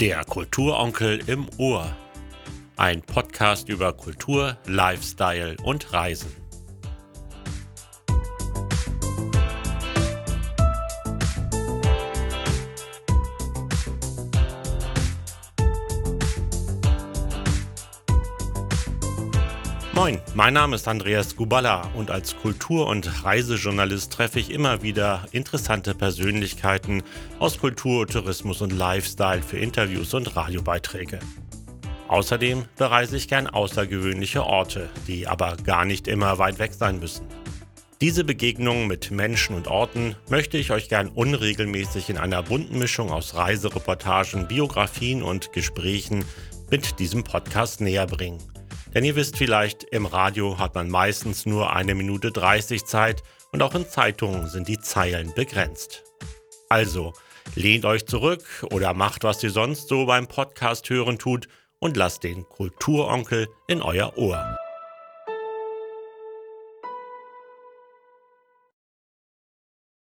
Der Kulturonkel im Ohr. Ein Podcast über Kultur, Lifestyle und Reisen. Moin, mein Name ist Andreas Guballa und als Kultur- und Reisejournalist treffe ich immer wieder interessante Persönlichkeiten aus Kultur, Tourismus und Lifestyle für Interviews und Radiobeiträge. Außerdem bereise ich gern außergewöhnliche Orte, die aber gar nicht immer weit weg sein müssen. Diese Begegnungen mit Menschen und Orten möchte ich euch gern unregelmäßig in einer bunten Mischung aus Reisereportagen, Biografien und Gesprächen mit diesem Podcast näher bringen. Denn ihr wisst vielleicht, im Radio hat man meistens nur eine Minute 30 Zeit und auch in Zeitungen sind die Zeilen begrenzt. Also, lehnt euch zurück oder macht, was ihr sonst so beim Podcast hören tut und lasst den Kulturonkel in euer Ohr.